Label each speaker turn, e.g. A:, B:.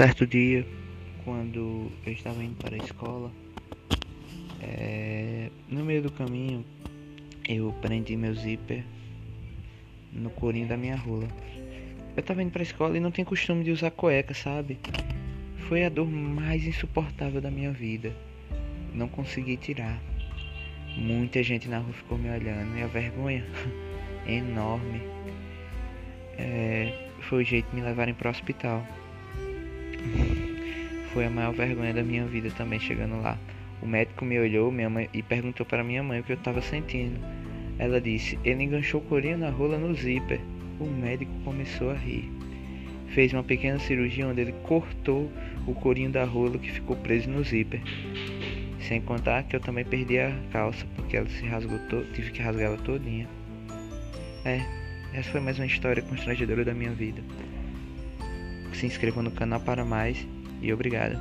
A: certo dia, quando eu estava indo para a escola, é, no meio do caminho eu prendi meu zíper no corinho da minha rola. Eu estava indo para a escola e não tinha costume de usar cueca, sabe? Foi a dor mais insuportável da minha vida. Não consegui tirar. Muita gente na rua ficou me olhando e a vergonha enorme. É, foi o jeito de me levarem para o hospital. Foi a maior vergonha da minha vida também chegando lá. O médico me olhou minha mãe, e perguntou para minha mãe o que eu estava sentindo. Ela disse: Ele enganchou o corinho na rola no zíper. O médico começou a rir. Fez uma pequena cirurgia onde ele cortou o corinho da rola que ficou preso no zíper. Sem contar que eu também perdi a calça porque ela se rasgou, tive que rasgar ela todinha. É, essa foi mais uma história constrangedora da minha vida. Se inscreva no canal para mais e obrigado.